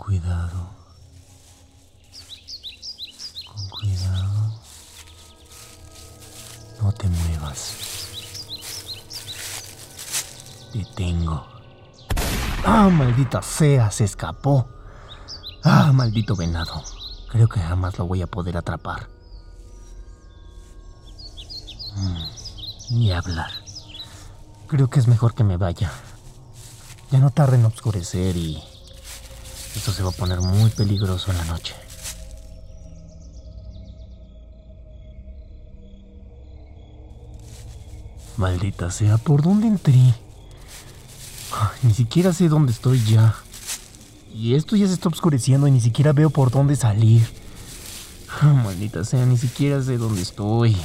cuidado. Con cuidado. No te muevas. Te tengo. ¡Ah, maldita sea! Se escapó. ¡Ah, maldito venado! Creo que jamás lo voy a poder atrapar. Mm, ni hablar. Creo que es mejor que me vaya. Ya no tarde en oscurecer y esto se va a poner muy peligroso en la noche. Maldita sea, ¿por dónde entré? Ni siquiera sé dónde estoy ya. Y esto ya se está oscureciendo y ni siquiera veo por dónde salir. Maldita sea, ni siquiera sé dónde estoy.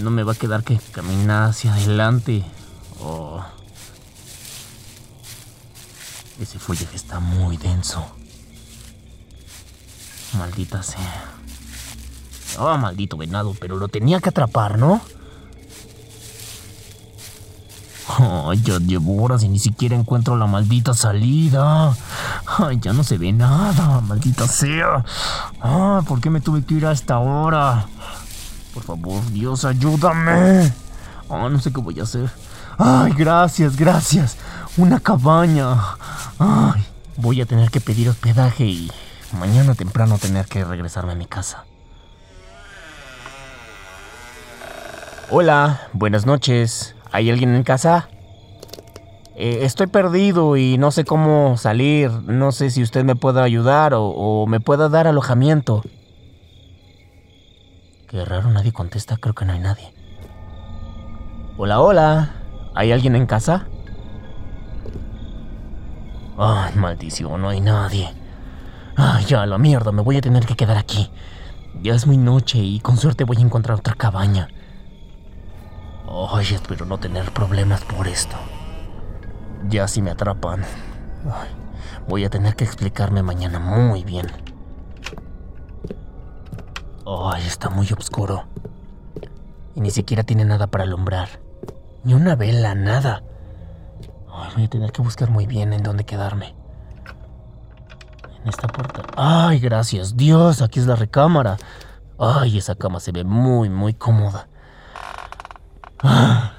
No me va a quedar que caminar hacia adelante. Oh. Ese follaje está muy denso. Maldita sea. Oh, maldito venado, pero lo tenía que atrapar, ¿no? Oh, ya llevo horas y ni siquiera encuentro la maldita salida. Ay, ya no se ve nada, maldita sea. Ah, ¿por qué me tuve que ir a esta hora? Por favor, Dios, ayúdame. Oh, no sé qué voy a hacer. Ay, gracias, gracias. Una cabaña. Voy a tener que pedir hospedaje y mañana temprano tener que regresarme a mi casa. Hola, buenas noches. ¿Hay alguien en casa? Eh, estoy perdido y no sé cómo salir. No sé si usted me pueda ayudar o, o me pueda dar alojamiento. Qué raro, nadie contesta. Creo que no hay nadie. Hola, hola. ¿Hay alguien en casa? Ay, maldición, no hay nadie. Ay, ya, la mierda, me voy a tener que quedar aquí. Ya es muy noche y con suerte voy a encontrar otra cabaña. Ay, espero no tener problemas por esto. Ya si me atrapan. Voy a tener que explicarme mañana muy bien. Ay, está muy oscuro. Y ni siquiera tiene nada para alumbrar. Ni una vela, nada. Voy a tener que buscar muy bien en dónde quedarme. En esta puerta. Ay, gracias Dios, aquí es la recámara. Ay, esa cama se ve muy, muy cómoda. Ay.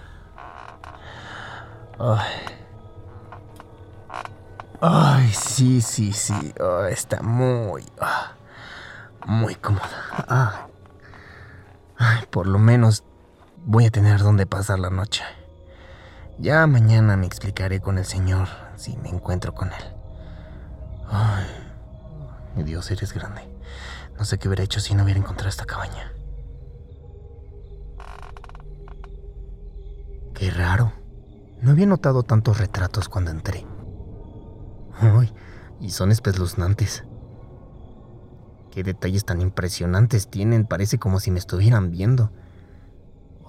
Ay, sí, sí, sí. está muy, ah, muy cómoda. Ay, por lo menos voy a tener donde pasar la noche. Ya mañana me explicaré con el Señor si me encuentro con Él. Ay, mi Dios, eres grande. No sé qué hubiera hecho si no hubiera encontrado esta cabaña. Qué raro. No había notado tantos retratos cuando entré. Ay, y son espeluznantes. Qué detalles tan impresionantes tienen, parece como si me estuvieran viendo.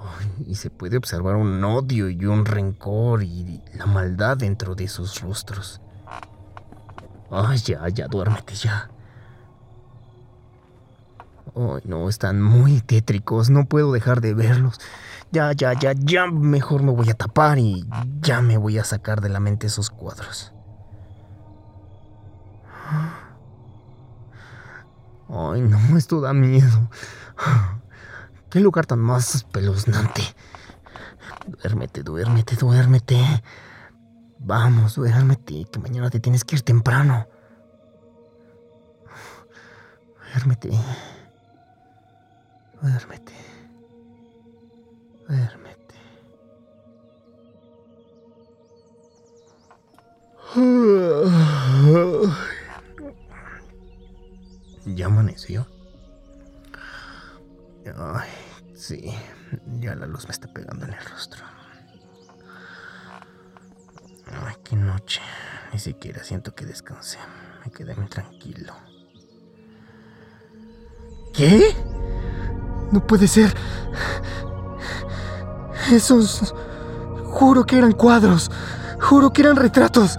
y se puede observar un odio y un rencor y la maldad dentro de sus rostros. Ay, ya, ya, duérmete ya. Ay, no, están muy tétricos, no puedo dejar de verlos. Ya, ya, ya, ya, mejor me voy a tapar y ya me voy a sacar de la mente esos cuadros. Ay, no, esto da miedo. Qué lugar tan más espeluznante. Duérmete, duérmete, duérmete. Vamos, duérmete, que mañana te tienes que ir temprano. Duérmete. Duérmete. Duérmete. ¿Ya amaneció? Ay, sí, ya la luz me está pegando en el rostro. Ay, qué noche. Ni siquiera siento que descansé. Me quedé muy tranquilo. ¿Qué? No puede ser. Esos... Juro que eran cuadros. Juro que eran retratos.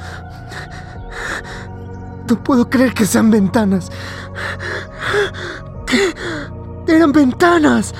No puedo creer que sean ventanas. ¿Qué? Eran ventanas.